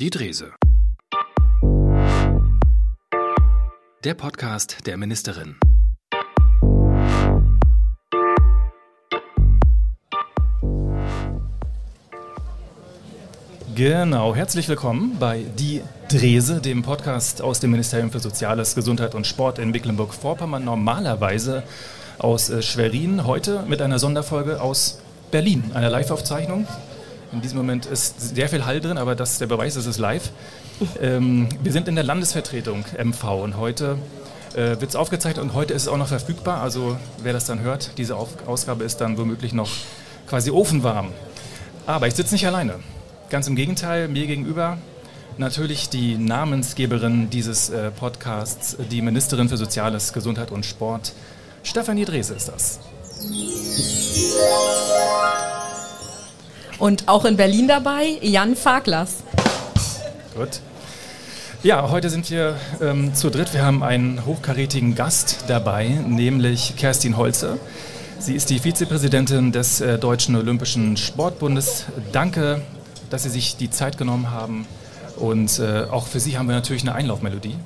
Die Drese. Der Podcast der Ministerin. Genau, herzlich willkommen bei Die Drese, dem Podcast aus dem Ministerium für Soziales, Gesundheit und Sport in Mecklenburg-Vorpommern. Normalerweise aus äh, Schwerin, heute mit einer Sonderfolge aus Berlin, einer Live-Aufzeichnung. In diesem Moment ist sehr viel Hall drin, aber das ist der Beweis, es ist live. Ähm, wir sind in der Landesvertretung MV und heute äh, wird es aufgezeichnet und heute ist es auch noch verfügbar. Also wer das dann hört, diese Auf Ausgabe ist dann womöglich noch quasi ofenwarm. Aber ich sitze nicht alleine. Ganz im Gegenteil, mir gegenüber natürlich die Namensgeberin dieses äh, Podcasts, die Ministerin für Soziales, Gesundheit und Sport, Stefanie Drese ist das. Und auch in Berlin dabei Jan Faglas. Gut. Ja, heute sind wir ähm, zu dritt. Wir haben einen hochkarätigen Gast dabei, nämlich Kerstin Holze. Sie ist die Vizepräsidentin des äh, Deutschen Olympischen Sportbundes. Danke, dass Sie sich die Zeit genommen haben. Und äh, auch für Sie haben wir natürlich eine Einlaufmelodie.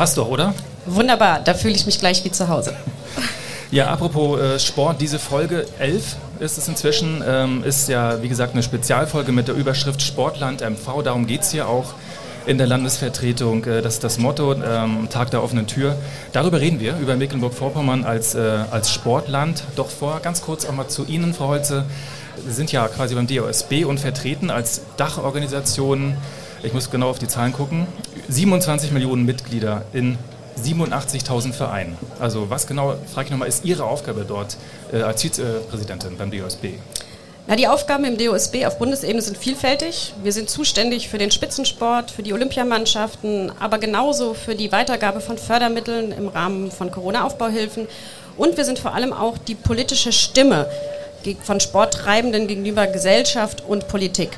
Passt doch, oder? Wunderbar, da fühle ich mich gleich wie zu Hause. Ja, apropos äh, Sport, diese Folge 11 ist es inzwischen, ähm, ist ja wie gesagt eine Spezialfolge mit der Überschrift Sportland MV. Darum geht es hier auch in der Landesvertretung. Äh, das ist das Motto, ähm, Tag der offenen Tür. Darüber reden wir, über Mecklenburg-Vorpommern als, äh, als Sportland. Doch vor ganz kurz auch mal zu Ihnen, Frau Holze. Sie sind ja quasi beim DOSB und vertreten als Dachorganisation, ich muss genau auf die Zahlen gucken, 27 Millionen Mitglieder in 87.000 Vereinen. Also was genau, frage ich nochmal, ist Ihre Aufgabe dort äh, als Vizepräsidentin beim DOSB? Na, die Aufgaben im DOSB auf Bundesebene sind vielfältig. Wir sind zuständig für den Spitzensport, für die Olympiamannschaften, aber genauso für die Weitergabe von Fördermitteln im Rahmen von Corona-Aufbauhilfen. Und wir sind vor allem auch die politische Stimme von Sporttreibenden gegenüber Gesellschaft und Politik.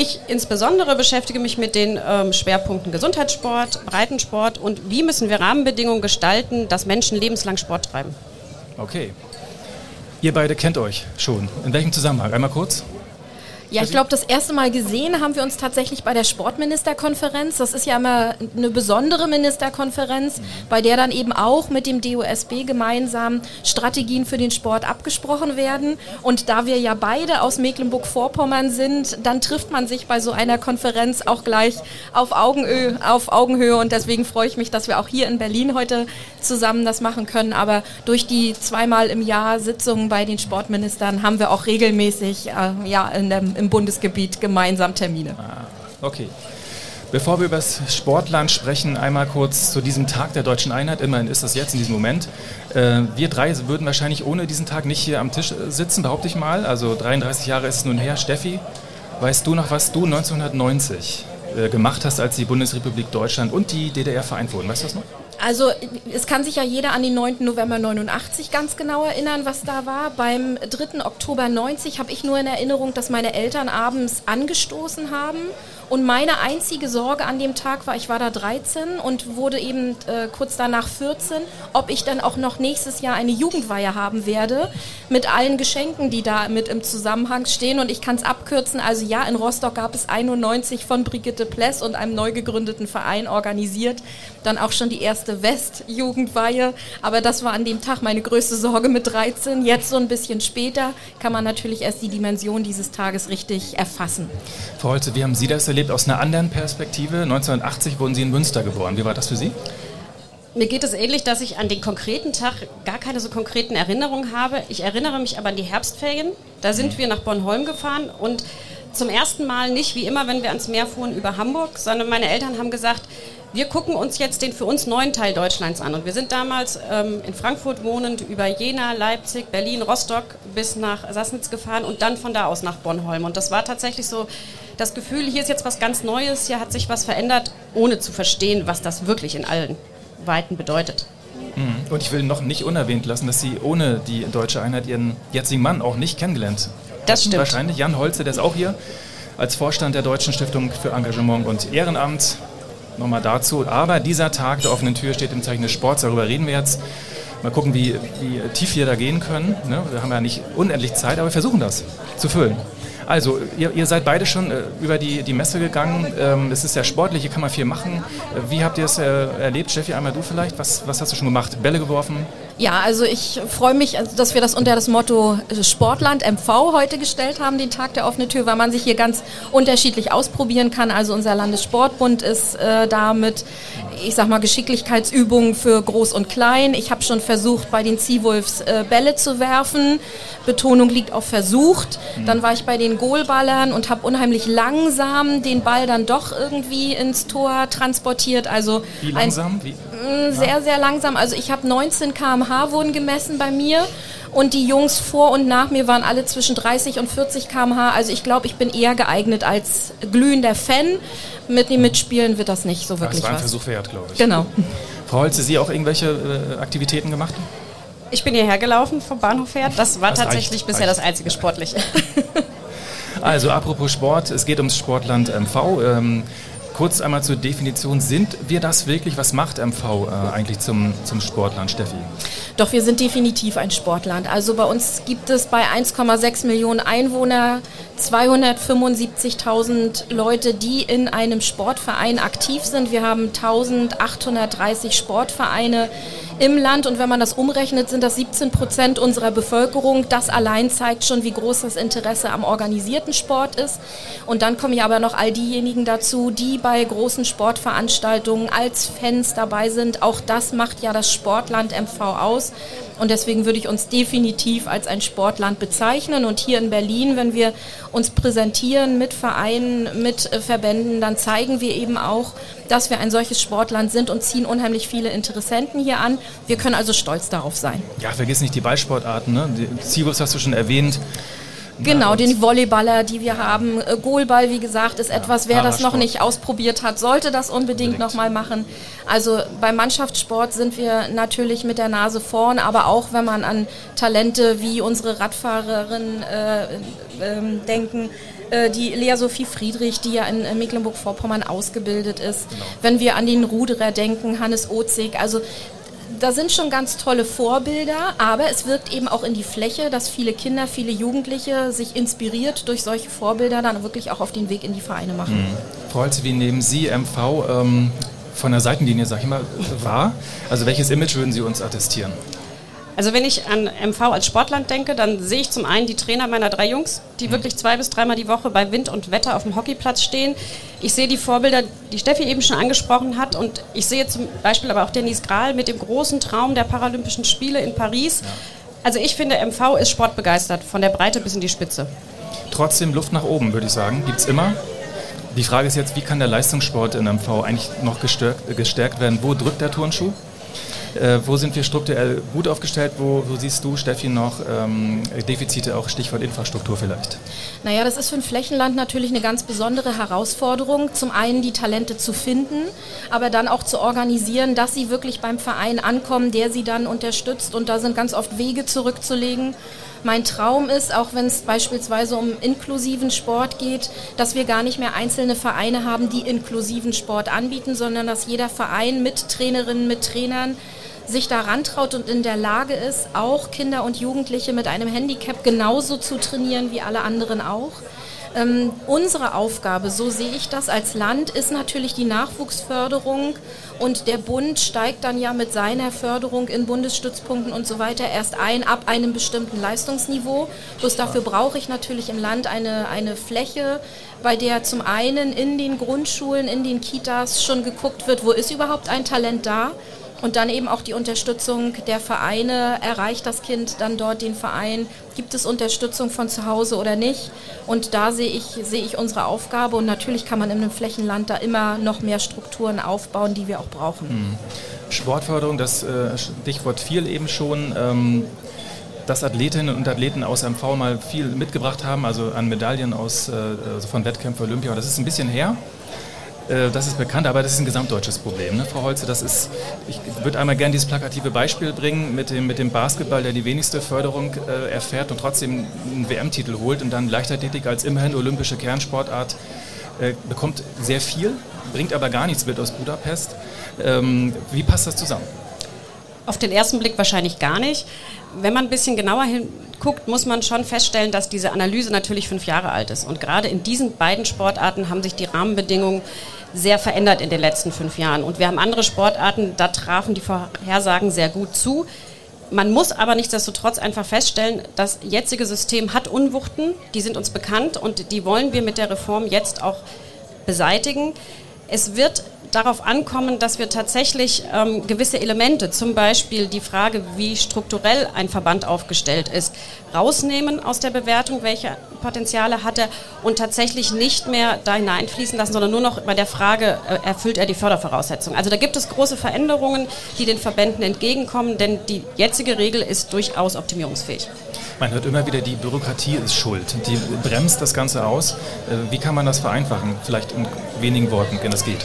Ich insbesondere beschäftige mich mit den ähm, Schwerpunkten Gesundheitssport, Breitensport und wie müssen wir Rahmenbedingungen gestalten, dass Menschen lebenslang Sport treiben. Okay. Ihr beide kennt euch schon. In welchem Zusammenhang? Einmal kurz. Ja, ich glaube, das erste Mal gesehen haben wir uns tatsächlich bei der Sportministerkonferenz. Das ist ja immer eine besondere Ministerkonferenz, bei der dann eben auch mit dem DOSB gemeinsam Strategien für den Sport abgesprochen werden. Und da wir ja beide aus Mecklenburg-Vorpommern sind, dann trifft man sich bei so einer Konferenz auch gleich auf Augenhöhe, auf Augenhöhe. Und deswegen freue ich mich, dass wir auch hier in Berlin heute zusammen das machen können. Aber durch die zweimal im Jahr Sitzungen bei den Sportministern haben wir auch regelmäßig äh, ja, in dem im Bundesgebiet gemeinsam Termine. Ah, okay. Bevor wir über das Sportland sprechen, einmal kurz zu diesem Tag der deutschen Einheit. Immerhin ist das jetzt in diesem Moment. Äh, wir drei würden wahrscheinlich ohne diesen Tag nicht hier am Tisch sitzen, behaupte ich mal. Also 33 Jahre ist es nun her. Steffi, weißt du noch, was du 1990 äh, gemacht hast, als die Bundesrepublik Deutschland und die DDR vereint wurden? Weißt du das noch? Also es kann sich ja jeder an den 9. November 89 ganz genau erinnern, was da war. Beim 3. Oktober 90 habe ich nur in Erinnerung, dass meine Eltern abends angestoßen haben und meine einzige Sorge an dem Tag war, ich war da 13 und wurde eben äh, kurz danach 14, ob ich dann auch noch nächstes Jahr eine Jugendweihe haben werde mit allen Geschenken, die da mit im Zusammenhang stehen. Und ich kann es abkürzen. Also ja, in Rostock gab es 91 von Brigitte Pless und einem neu gegründeten Verein organisiert. Dann auch schon die erste West-Jugendweihe. Aber das war an dem Tag meine größte Sorge mit 13. Jetzt so ein bisschen später kann man natürlich erst die Dimension dieses Tages richtig erfassen. Frau Holze, wie haben Sie das erlebt? Erlebt aus einer anderen Perspektive. 1980 wurden Sie in Münster geboren. Wie war das für Sie? Mir geht es ähnlich, dass ich an den konkreten Tag gar keine so konkreten Erinnerungen habe. Ich erinnere mich aber an die Herbstferien. Da sind mhm. wir nach Bornholm gefahren und zum ersten Mal nicht wie immer, wenn wir ans Meer fuhren, über Hamburg, sondern meine Eltern haben gesagt, wir gucken uns jetzt den für uns neuen Teil Deutschlands an. Und wir sind damals ähm, in Frankfurt wohnend über Jena, Leipzig, Berlin, Rostock bis nach Sassnitz gefahren und dann von da aus nach Bornholm. Und das war tatsächlich so das Gefühl, hier ist jetzt was ganz Neues, hier hat sich was verändert, ohne zu verstehen, was das wirklich in allen Weiten bedeutet. Mhm. Und ich will noch nicht unerwähnt lassen, dass Sie ohne die deutsche Einheit Ihren jetzigen Mann auch nicht kennengelernt Das stimmt. Wahrscheinlich Jan Holze, der ist auch hier als Vorstand der Deutschen Stiftung für Engagement und Ehrenamt. nochmal dazu. Aber dieser Tag der offenen Tür steht im Zeichen des Sports, darüber reden wir jetzt. Mal gucken, wie, wie tief wir da gehen können. Ne? Wir haben ja nicht unendlich Zeit, aber wir versuchen das zu füllen. Also, ihr, ihr seid beide schon äh, über die, die Messe gegangen. Ähm, es ist sehr sportlich, hier kann man viel machen. Äh, wie habt ihr es äh, erlebt? Steffi, einmal du vielleicht. Was, was hast du schon gemacht? Bälle geworfen? Ja, also ich freue mich, also, dass wir das unter das Motto äh, Sportland MV heute gestellt haben, den Tag der offenen Tür, weil man sich hier ganz unterschiedlich ausprobieren kann. Also unser Landessportbund ist äh, da ich sag mal, Geschicklichkeitsübungen für Groß und Klein. Ich habe schon versucht, bei den Seawolves äh, Bälle zu werfen. Betonung liegt auf versucht. Mhm. Dann war ich bei den Goalballern und habe unheimlich langsam den Ball dann doch irgendwie ins Tor transportiert. Also Wie langsam? Wie? Mm, sehr, sehr langsam. Also ich habe 19 km/h wurden gemessen bei mir und die Jungs vor und nach mir waren alle zwischen 30 und 40 km/h. Also ich glaube, ich bin eher geeignet als glühender Fan. Mit dem Mitspielen wird das nicht so wirklich Das war ein was. Versuch wert, glaube ich. Genau. Frau Holze, Sie auch irgendwelche äh, Aktivitäten gemacht? Ich bin hierher gelaufen vom Bahnhof her. Das war Das tatsächlich reicht, bisher reicht. das einzige Sportliche. Also, apropos Sport, es geht ums Sportland MV. Ähm, kurz einmal zur Definition. Sind wir das wirklich? Was macht MV äh, eigentlich zum, zum Sportland, Steffi? Doch wir sind definitiv ein Sportland. Also bei uns gibt es bei 1,6 Millionen Einwohner 275.000 Leute, die in einem Sportverein aktiv sind. Wir haben 1830 Sportvereine im Land und wenn man das umrechnet, sind das 17 Prozent unserer Bevölkerung. Das allein zeigt schon, wie groß das Interesse am organisierten Sport ist. Und dann kommen ja aber noch all diejenigen dazu, die bei großen Sportveranstaltungen als Fans dabei sind. Auch das macht ja das Sportland MV aus. Und deswegen würde ich uns definitiv als ein Sportland bezeichnen. Und hier in Berlin, wenn wir uns präsentieren mit Vereinen, mit äh, Verbänden, dann zeigen wir eben auch, dass wir ein solches Sportland sind und ziehen unheimlich viele Interessenten hier an. Wir können also stolz darauf sein. Ja, vergiss nicht die Ballsportarten. Ne? Die Seawolves hast du schon erwähnt. Genau, den Volleyballer, die wir haben. Äh, Goalball, wie gesagt, ist etwas, wer das noch nicht ausprobiert hat, sollte das unbedingt, Unbedingt. nochmal machen. Also beim Mannschaftssport sind wir natürlich mit der Nase vorn, aber auch wenn man an Talente wie unsere Radfahrerin äh, ähm, denken, äh, die Lea Sophie Friedrich, die ja in äh, Mecklenburg-Vorpommern ausgebildet ist. Wenn wir an den Ruderer denken, Hannes Ozig, also da sind schon ganz tolle Vorbilder, aber es wirkt eben auch in die Fläche, dass viele Kinder, viele Jugendliche sich inspiriert durch solche Vorbilder dann wirklich auch auf den Weg in die Vereine machen. Frau Holze, wie nehmen Sie MV ähm, von der Seitenlinie, sag ich mal, wahr? Also welches Image würden Sie uns attestieren? Also wenn ich an MV als Sportland denke, dann sehe ich zum einen die Trainer meiner drei Jungs, die wirklich zwei bis dreimal die Woche bei Wind und Wetter auf dem Hockeyplatz stehen. Ich sehe die Vorbilder, die Steffi eben schon angesprochen hat und ich sehe zum Beispiel aber auch Denise Grahl mit dem großen Traum der Paralympischen Spiele in Paris. Also ich finde, MV ist sportbegeistert, von der Breite bis in die Spitze. Trotzdem Luft nach oben, würde ich sagen. Gibt es immer. Die Frage ist jetzt, wie kann der Leistungssport in MV eigentlich noch gestärkt, gestärkt werden? Wo drückt der Turnschuh? Äh, wo sind wir strukturell gut aufgestellt? Wo, wo siehst du, Steffi, noch ähm, Defizite, auch Stichwort Infrastruktur vielleicht? Naja, das ist für ein Flächenland natürlich eine ganz besondere Herausforderung. Zum einen die Talente zu finden, aber dann auch zu organisieren, dass sie wirklich beim Verein ankommen, der sie dann unterstützt. Und da sind ganz oft Wege zurückzulegen. Mein Traum ist, auch wenn es beispielsweise um inklusiven Sport geht, dass wir gar nicht mehr einzelne Vereine haben, die inklusiven Sport anbieten, sondern dass jeder Verein mit Trainerinnen, mit Trainern sich daran traut und in der Lage ist, auch Kinder und Jugendliche mit einem Handicap genauso zu trainieren wie alle anderen auch. Ähm, unsere Aufgabe, so sehe ich das als Land, ist natürlich die Nachwuchsförderung. Und der Bund steigt dann ja mit seiner Förderung in Bundesstützpunkten und so weiter erst ein ab einem bestimmten Leistungsniveau. Bloß dafür brauche ich natürlich im Land eine, eine Fläche, bei der zum einen in den Grundschulen, in den Kitas schon geguckt wird, wo ist überhaupt ein Talent da und dann eben auch die Unterstützung der Vereine. Erreicht das Kind dann dort den Verein? Gibt es Unterstützung von zu Hause oder nicht? Und da sehe ich, sehe ich unsere Aufgabe. Und natürlich kann man in einem Flächenland da immer noch mehr Strukturen aufbauen, die wir auch brauchen. Sportförderung, das äh, Stichwort fiel eben schon. Ähm, dass Athletinnen und Athleten aus MV mal viel mitgebracht haben, also an Medaillen aus, äh, also von Wettkämpfen Olympia. Das ist ein bisschen her. Äh, Das ist bekannt, aber das ist ein gesamtdeutsches Problem, ne, Frau Holze. Das ist, ich würde einmal gerne dieses plakative Beispiel bringen mit dem, mit dem Basketball, der die wenigste Förderung äh, erfährt und trotzdem einen WM-Titel holt und dann Leichtathletik als immerhin olympische Kernsportart äh, bekommt sehr viel bringt aber gar nichts mit aus Budapest. Ähm, wie passt das zusammen? Auf den ersten Blick wahrscheinlich gar nicht. Wenn man ein bisschen genauer hinguckt, muss man schon feststellen, dass diese Analyse natürlich fünf Jahre alt ist. Und gerade in diesen beiden Sportarten haben sich die Rahmenbedingungen sehr verändert in den letzten fünf Jahren. Und wir haben andere Sportarten, da trafen die Vorhersagen sehr gut zu. Man muss aber nichtsdestotrotz einfach feststellen, das jetzige System hat Unwuchten, die sind uns bekannt und die wollen wir mit der Reform jetzt auch beseitigen. Es wird darauf ankommen, dass wir tatsächlich ähm, gewisse Elemente, zum Beispiel die Frage, wie strukturell ein Verband aufgestellt ist, rausnehmen aus der Bewertung, welche Potenziale hat er und tatsächlich nicht mehr da hineinfließen lassen, sondern nur noch bei der Frage, äh, erfüllt er die Fördervoraussetzungen. Also da gibt es große Veränderungen, die den Verbänden entgegenkommen, denn die jetzige Regel ist durchaus optimierungsfähig. Man hört immer wieder, die Bürokratie ist schuld. Die bremst das Ganze aus. Äh, wie kann man das vereinfachen? Vielleicht in wenigen Worten, wenn es geht.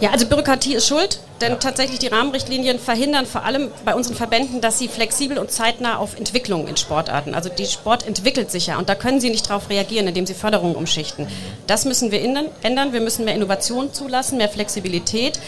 Ja, also Bürokratie ist schuld, denn ja. tatsächlich die Rahmenrichtlinien verhindern vor allem bei unseren Verbänden, dass sie flexibel und zeitnah auf Entwicklung in Sportarten, also die Sport entwickelt sich ja und da können sie nicht darauf reagieren, indem sie Förderungen umschichten. Das müssen wir ändern, wir müssen mehr Innovation zulassen, mehr Flexibilität.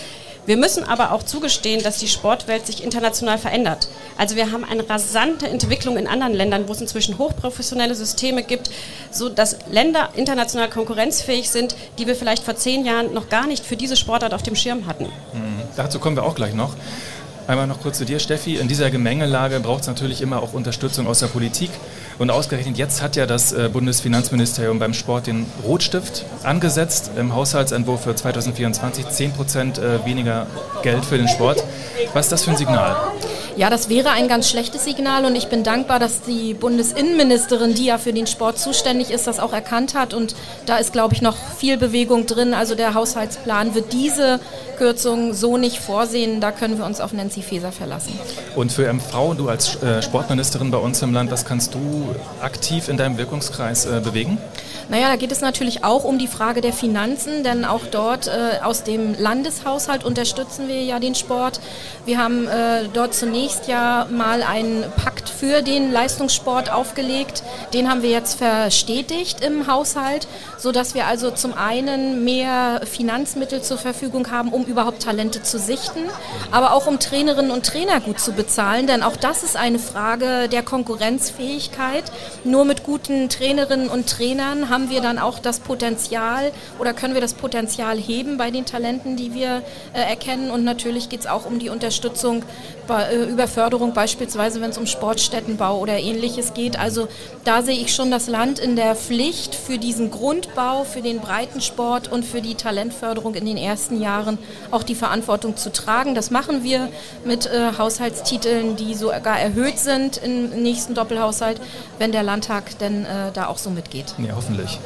Wir müssen aber auch zugestehen, dass die Sportwelt sich international verändert. Also wir haben eine rasante Entwicklung in anderen Ländern, wo es inzwischen hochprofessionelle Systeme gibt, so dass Länder international konkurrenzfähig sind, die wir vielleicht vor zehn Jahren noch gar nicht für diese Sportart auf dem Schirm hatten. Mhm. Dazu kommen wir auch gleich noch. Einmal noch kurz zu dir, Steffi. In dieser Gemengelage braucht es natürlich immer auch Unterstützung aus der Politik. Und ausgerechnet jetzt hat ja das äh, Bundesfinanzministerium beim Sport den Rotstift angesetzt im Haushaltsentwurf für 2024 10 Prozent äh, weniger Geld für den Sport. Was ist das für ein Signal? Ja, das wäre ein ganz schlechtes Signal und ich bin dankbar, dass die Bundesinnenministerin, die ja für den Sport zuständig ist, das auch erkannt hat und da ist, glaube ich, noch viel Bewegung drin. Also der Haushaltsplan wird diese Kürzung so nicht vorsehen. Da können wir uns auf Nancy Faeser verlassen. Und für MV, du als äh, Sportministerin bei uns im Land, was kannst du aktiv in deinem Wirkungskreis äh, bewegen? Naja, da geht es natürlich auch um die Frage der Finanzen, denn auch dort äh, aus dem Landeshaushalt unterstützen wir ja den Sport. Wir haben dort zunächst ja mal einen Pakt für den Leistungssport aufgelegt. Den haben wir jetzt verstetigt im Haushalt, sodass wir also zum einen mehr Finanzmittel zur Verfügung haben, um überhaupt Talente zu sichten, aber auch um Trainerinnen und Trainer gut zu bezahlen, denn auch das ist eine Frage der Konkurrenzfähigkeit. Nur mit guten Trainerinnen und Trainern haben wir dann auch das Potenzial oder können wir das Potenzial heben bei den Talenten, die wir äh, erkennen. Und natürlich geht es auch um die Unterstützung bei, äh, über Förderung, beispielsweise wenn es um Sportstättenbau oder ähnliches geht. Also da sehe ich schon das Land in der Pflicht für diesen Grundbau, für den Breitensport und für die Talentförderung in den ersten Jahren auch die Verantwortung zu tragen. Das machen wir mit äh, Haushaltstiteln, die sogar erhöht sind im nächsten Doppelhaushalt, wenn der Landtag denn äh, da auch so mitgeht. Ja, hoffentlich.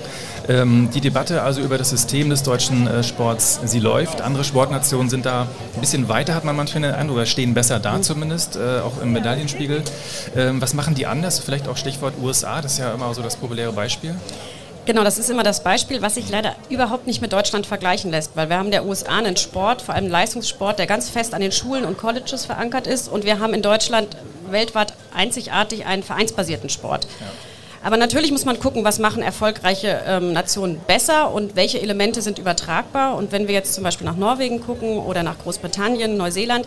Ähm, die Debatte also über das System des deutschen äh, Sports, sie läuft. Andere Sportnationen sind da ein bisschen weiter, hat man manchmal den Eindruck, oder stehen besser da zumindest, äh, auch im Medaillenspiegel. Ähm, was machen die anders? Vielleicht auch Stichwort USA, das ist ja immer so das populäre Beispiel. Genau, das ist immer das Beispiel, was sich leider überhaupt nicht mit Deutschland vergleichen lässt, weil wir haben der USA einen Sport, vor allem Leistungssport, der ganz fest an den Schulen und Colleges verankert ist und wir haben in Deutschland weltweit einzigartig einen vereinsbasierten Sport. Ja. Aber natürlich muss man gucken, was machen erfolgreiche ähm, Nationen besser und welche Elemente sind übertragbar. Und wenn wir jetzt zum Beispiel nach Norwegen gucken oder nach Großbritannien, Neuseeland,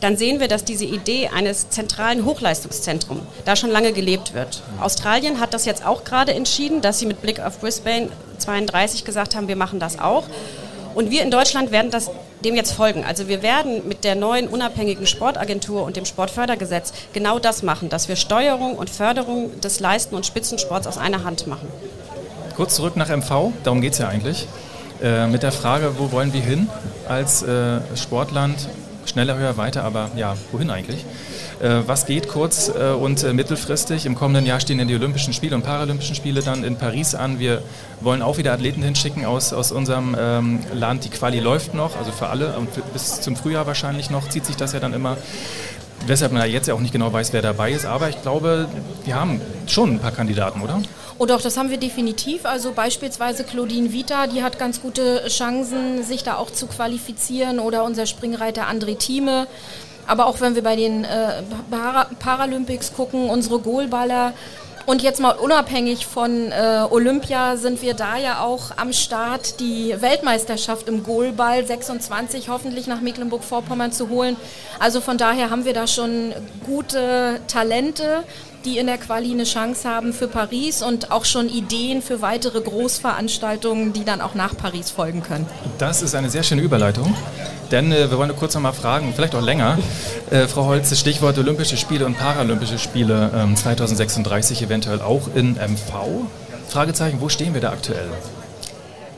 dann sehen wir, dass diese Idee eines zentralen Hochleistungszentrums da schon lange gelebt wird. Australien hat das jetzt auch gerade entschieden, dass sie mit Blick auf Brisbane 32 gesagt haben, wir machen das auch. Und wir in Deutschland werden das dem jetzt folgen. Also wir werden mit der neuen unabhängigen Sportagentur und dem Sportfördergesetz genau das machen, dass wir Steuerung und Förderung des Leisten- und Spitzensports aus einer Hand machen. Kurz zurück nach MV, darum geht es ja eigentlich. Äh, mit der Frage, wo wollen wir hin als äh, Sportland? Schneller, höher, weiter, aber ja, wohin eigentlich? Äh, was geht kurz- äh, und äh, mittelfristig? Im kommenden Jahr stehen ja die Olympischen Spiele und Paralympischen Spiele dann in Paris an. Wir wollen auch wieder Athleten hinschicken aus, aus unserem ähm, Land. Die Quali läuft noch, also für alle und bis zum Frühjahr wahrscheinlich noch zieht sich das ja dann immer weshalb man ja jetzt ja auch nicht genau weiß, wer dabei ist. Aber ich glaube, wir haben schon ein paar Kandidaten, oder? Oh doch, das haben wir definitiv. Also beispielsweise Claudine Vita, die hat ganz gute Chancen, sich da auch zu qualifizieren. Oder unser Springreiter André Thieme. Aber auch wenn wir bei den äh, Para Paralympics gucken, unsere Goalballer, Und jetzt mal unabhängig von äh, Olympia sind wir da ja auch am Start, die Weltmeisterschaft im Goalball 26 hoffentlich nach Mecklenburg-Vorpommern zu holen. Also von daher haben wir da schon gute Talente, die in der Quali eine Chance haben für Paris und auch schon Ideen für weitere Großveranstaltungen, die dann auch nach Paris folgen können. Das ist eine sehr schöne Überleitung, denn äh, wir wollen nur kurz noch mal fragen, vielleicht auch länger. Äh, Frau Holz, das Stichwort Olympische Spiele und Paralympische Spiele ähm, 2036 eventuell auch in MV? Fragezeichen, wo stehen wir da aktuell?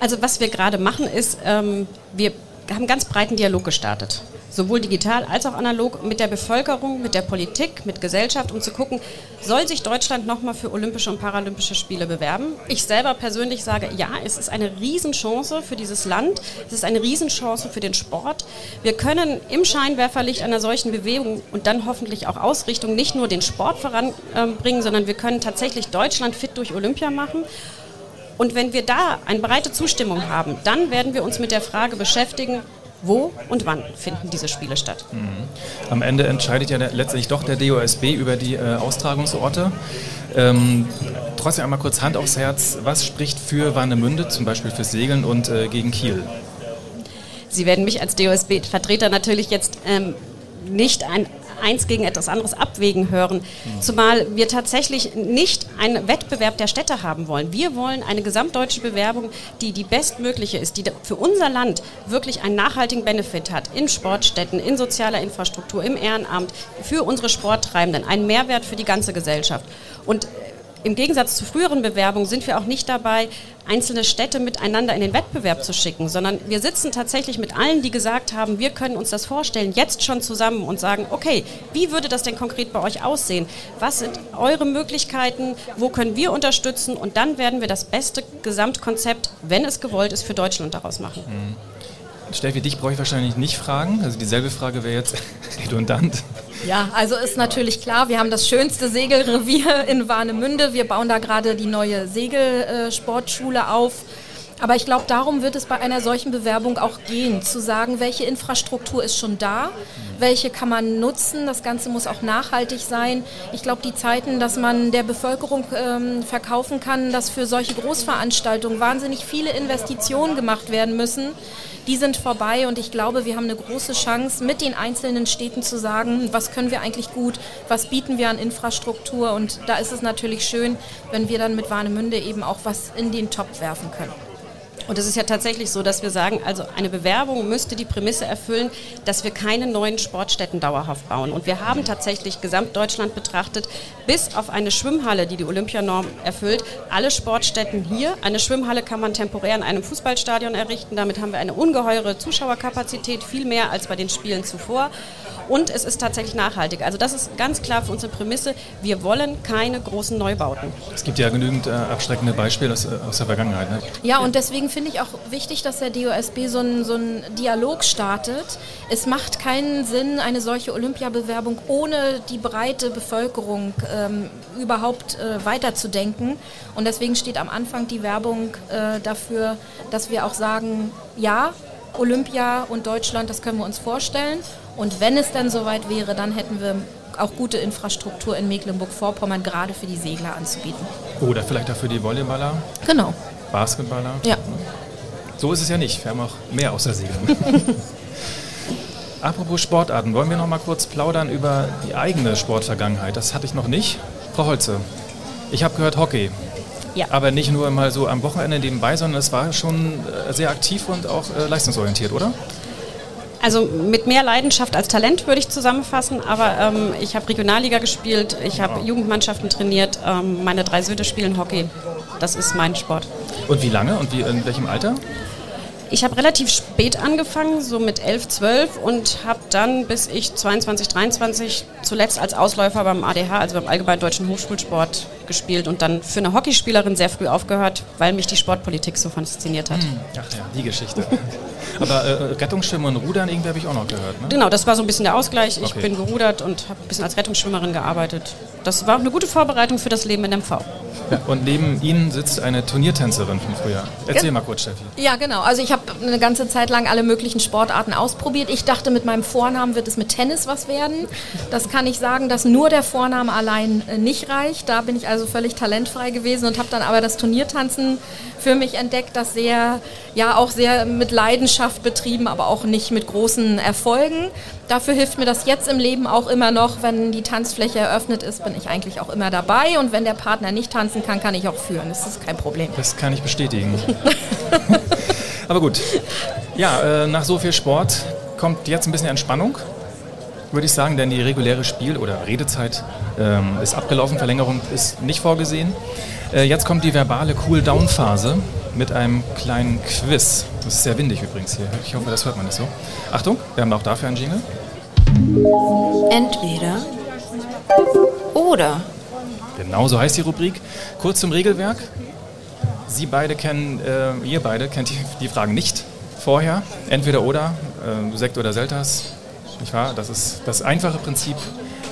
Also was wir gerade machen ist, ähm, wir haben ganz breiten Dialog gestartet. Sowohl digital als auch analog mit der Bevölkerung, mit der Politik, mit Gesellschaft, um zu gucken, soll sich Deutschland nochmal für Olympische und Paralympische Spiele bewerben? Ich selber persönlich sage, ja, es ist eine Riesenchance für dieses Land, es ist eine Riesenchance für den Sport. Wir können im Scheinwerferlicht einer solchen Bewegung und dann hoffentlich auch Ausrichtung nicht nur den Sport voranbringen, sondern wir können tatsächlich Deutschland fit durch Olympia machen. Und wenn wir da eine breite Zustimmung haben, dann werden wir uns mit der Frage beschäftigen, wo und wann finden diese Spiele statt. Am Ende entscheidet ja der, letztlich doch der DOSB über die äh, Austragungsorte. Ähm, trotzdem einmal kurz Hand aufs Herz. Was spricht für Warnemünde, zum Beispiel fürs Segeln und äh, gegen Kiel? Sie werden mich als DOSB-Vertreter natürlich jetzt ähm, nicht ein eins gegen etwas anderes abwägen hören. Zumal wir tatsächlich nicht einen Wettbewerb der Städte haben wollen. Wir wollen eine gesamtdeutsche Bewerbung, die die bestmögliche ist, die für unser Land wirklich einen nachhaltigen Benefit hat. In Sportstätten, in sozialer Infrastruktur, im Ehrenamt, für unsere Sporttreibenden. Einen Mehrwert für die ganze Gesellschaft. Und im Gegensatz zu früheren Bewerbungen sind wir auch nicht dabei, einzelne Städte miteinander in den Wettbewerb zu schicken, sondern wir sitzen tatsächlich mit allen, die gesagt haben, wir können uns das vorstellen, jetzt schon zusammen und sagen, okay, wie würde das denn konkret bei euch aussehen? Was sind eure Möglichkeiten? Wo können wir unterstützen? Und dann werden wir das beste Gesamtkonzept, wenn es gewollt ist, für Deutschland daraus machen. Steffi, dich brauche ich wahrscheinlich nicht fragen. Also dieselbe Frage wäre jetzt redundant. Ja, also ist natürlich klar, wir haben das schönste Segelrevier in Warnemünde. Wir bauen da gerade die neue Segelsportschule auf. Aber ich glaube, darum wird es bei einer solchen Bewerbung auch gehen, zu sagen, welche Infrastruktur ist schon da, welche kann man nutzen. Das Ganze muss auch nachhaltig sein. Ich glaube, die Zeiten, dass man der Bevölkerung ähm, verkaufen kann, dass für solche Großveranstaltungen wahnsinnig viele Investitionen gemacht werden müssen, die sind vorbei und ich glaube, wir haben eine große Chance, mit den einzelnen Städten zu sagen, was können wir eigentlich gut, was bieten wir an Infrastruktur und da ist es natürlich schön, wenn wir dann mit Warnemünde eben auch was in den Topf werfen können. Und es ist ja tatsächlich so, dass wir sagen, also eine Bewerbung müsste die Prämisse erfüllen, dass wir keine neuen Sportstätten dauerhaft bauen. Und wir haben tatsächlich Gesamtdeutschland betrachtet, bis auf eine Schwimmhalle, die die Olympianorm erfüllt, alle Sportstätten hier. Eine Schwimmhalle kann man temporär in einem Fußballstadion errichten. Damit haben wir eine ungeheure Zuschauerkapazität, viel mehr als bei den Spielen zuvor. Und es ist tatsächlich nachhaltig. Also das ist ganz klar für unsere Prämisse. Wir wollen keine großen Neubauten. Es gibt ja genügend äh, abschreckende Beispiele aus, äh, aus der Vergangenheit. Ne? Ja, und deswegen finde ich auch wichtig, dass der DOSB so einen so einen Dialog startet. Es macht keinen Sinn, eine solche Olympiabewerbung ohne die breite Bevölkerung ähm, überhaupt äh, weiterzudenken. Und deswegen steht am Anfang die Werbung äh, dafür, dass wir auch sagen, ja, Olympia und Deutschland, das können wir uns vorstellen. Und wenn es dann soweit wäre, dann hätten wir auch gute Infrastruktur in Mecklenburg-Vorpommern, gerade für die Segler anzubieten. Oder vielleicht auch für die Volleyballer, Genau. Basketballer. Ja. So ist es ja nicht. Wir haben auch mehr außer Segeln. Apropos Sportarten, wollen wir noch mal kurz plaudern über die eigene Sportvergangenheit? Das hatte ich noch nicht. Frau Holze, ich habe gehört Hockey. Ja. Aber nicht nur mal so am Wochenende nebenbei, sondern es war schon äh, sehr aktiv und auch äh, leistungsorientiert, oder? Also mit mehr Leidenschaft als Talent würde ich zusammenfassen, aber ähm, ich habe Regionalliga gespielt, ich habe Jugendmannschaften trainiert, ähm, meine drei Söhne spielen Hockey. Das ist mein Sport. Und wie lange und wie, in welchem Alter? Ich habe relativ spät angefangen, so mit 11, 12 und habe dann bis ich 22, 23 zuletzt als Ausläufer beim ADH, also beim Allgemeinen Deutschen Hochschulsport gespielt und dann für eine Hockeyspielerin sehr früh aufgehört, weil mich die Sportpolitik so fasziniert hat. Ach ja, die Geschichte. Aber äh, Rettungsschwimmen und Rudern irgendwie habe ich auch noch gehört. Ne? Genau, das war so ein bisschen der Ausgleich. Ich Okay. bin gerudert und habe ein bisschen als Rettungsschwimmerin gearbeitet. Das war auch eine gute Vorbereitung für das Leben in MV. Ja, und neben Ihnen sitzt eine Turniertänzerin von früher. Erzähl mal kurz, Steffi. Ja, genau. Also ich habe eine ganze Zeit lang alle möglichen Sportarten ausprobiert. Ich dachte, mit meinem Vornamen wird es mit Tennis was werden. Das kann ich sagen, dass nur der Vorname allein äh, nicht reicht. Da bin ich also also völlig talentfrei gewesen und habe dann aber das Turniertanzen für mich entdeckt, das sehr, ja auch sehr mit Leidenschaft betrieben, aber auch nicht mit großen Erfolgen. Dafür hilft mir das jetzt im Leben auch immer noch, wenn die Tanzfläche eröffnet ist, bin ich eigentlich auch immer dabei und wenn der Partner nicht tanzen kann, kann ich auch führen. Das ist kein Problem. Das kann ich bestätigen. aber gut. Ja, äh, nach so viel Sport kommt jetzt ein bisschen Entspannung würde ich sagen, denn die reguläre Spiel- oder Redezeit ähm, ist abgelaufen, Verlängerung ist nicht vorgesehen. Äh, jetzt kommt die verbale Cool-Down-Phase mit einem kleinen Quiz. Das ist sehr windig übrigens hier. Ich hoffe, das hört man nicht so. Achtung, wir haben auch dafür einen Jingle. Entweder oder. Genau so heißt die Rubrik. Kurz zum Regelwerk. Sie beide kennen, äh, ihr beide kennt die, die Fragen nicht vorher. Entweder oder, äh, Sekt oder Selters, nicht wahr? Das ist das einfache Prinzip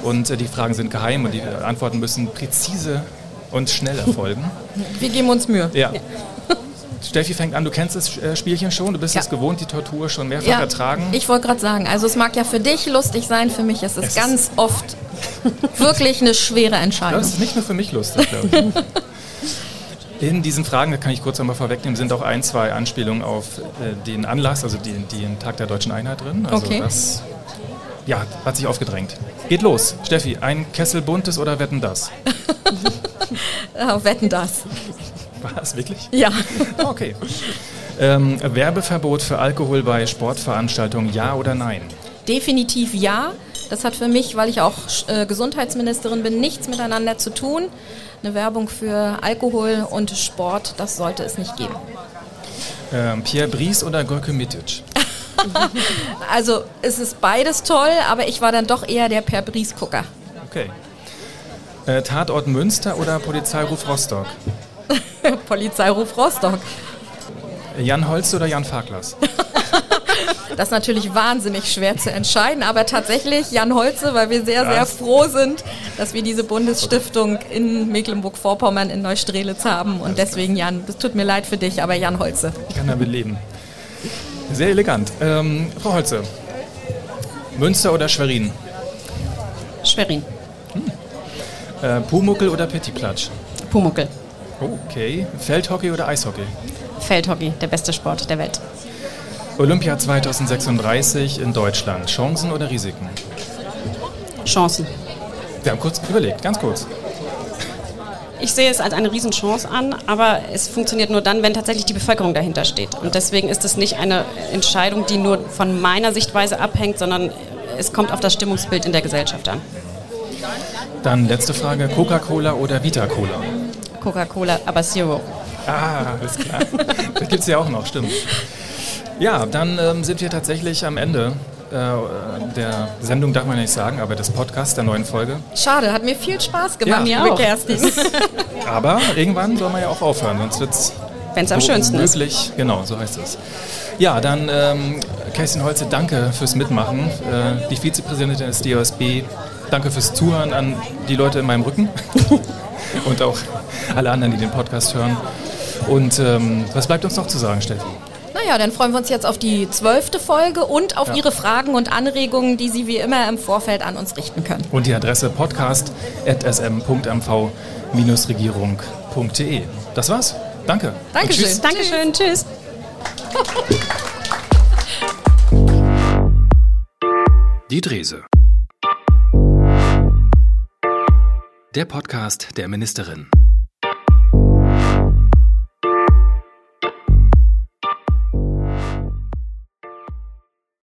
und äh, die Fragen sind geheim und die Antworten müssen präzise und schnell erfolgen. Wir geben uns Mühe. Ja. Steffi fängt an, du kennst das äh, Spielchen schon, du bist Ja. es gewohnt, die Tortur schon mehrfach Ja, ertragen. ich wollte gerade sagen, also es mag ja für dich lustig sein, für mich ist es, Es ist- ganz oft wirklich eine schwere Entscheidung. Das ist nicht nur für mich lustig, glaube ich. In diesen Fragen, da kann ich kurz einmal vorwegnehmen, sind auch ein, zwei Anspielungen auf äh, den Anlass, also den, den Tag der deutschen Einheit drin. Also Okay. das ja, hat sich aufgedrängt. Geht los. Steffi, ein Kessel buntes oder wetten das? Ja, wetten das. War es wirklich? Ja. Okay. Ähm, Werbeverbot für Alkohol bei Sportveranstaltungen, ja oder nein? Definitiv ja. Das hat für mich, weil ich auch äh, Gesundheitsministerin bin, nichts miteinander zu tun. Eine Werbung für Alkohol und Sport, das sollte es nicht geben. Ähm, Pierre Brice oder Gorke Mitic? Also es ist beides toll, aber ich war dann doch eher der Per Bries-Gucker. Okay. Äh, Tatort Münster oder Polizeiruf Rostock? Polizeiruf Rostock. Jan Holz oder Jan Farklas? Das ist natürlich wahnsinnig schwer zu entscheiden, aber tatsächlich Jan Holze, weil wir sehr, sehr froh sind, dass wir diese Bundesstiftung in Mecklenburg-Vorpommern in Neustrelitz haben. Und deswegen, Jan, es tut mir leid für dich, aber Jan Holze. Ich kann damit leben. Sehr elegant. Ähm, Frau Holze, Münster oder Schwerin? Schwerin. Äh, Pumuckel oder Petitplatsch? Pumuckel. Okay. Feldhockey oder Eishockey? Feldhockey, der beste Sport der Welt. Olympia 2036 in Deutschland. Chancen oder Risiken? Chancen. Wir haben kurz überlegt, ganz kurz. Ich sehe es als eine Riesenchance an, aber es funktioniert nur dann, wenn tatsächlich die Bevölkerung dahinter steht. Und deswegen ist es nicht eine Entscheidung, die nur von meiner Sichtweise abhängt, sondern es kommt auf das Stimmungsbild in der Gesellschaft an. Dann letzte Frage: Coca-Cola oder Vita-Cola? Coca-Cola, aber Zero. Ah, alles klar. das gibt es ja auch noch, stimmt. Ja, dann ähm, sind wir tatsächlich am Ende der Sendung, darf man nicht sagen, aber des Podcasts der neuen Folge. Schade, hat mir viel Spaß gemacht, Ja, mir liebe. Kerstin. Aber irgendwann soll man ja auch aufhören, sonst wird es Wenn es am schönsten ist. möglich. Genau, so heißt es. Ja, dann ähm, Kerstin Holze, danke fürs Mitmachen. Äh, die Vizepräsidentin des DOSB, danke fürs Zuhören an die Leute in meinem Rücken und auch alle anderen, die den Podcast hören. Und ähm, was bleibt uns noch zu sagen, Steffi? Naja, dann freuen wir uns jetzt auf die zwölfte Folge und auf Ja. Ihre Fragen und Anregungen, die Sie wie immer im Vorfeld an uns richten können. Und die Adresse podcast.sm.mv-regierung.de. Das war's. Danke. Dankeschön. tschüss. Dankeschön, tschüss. Die Drese. Der Podcast der Ministerin.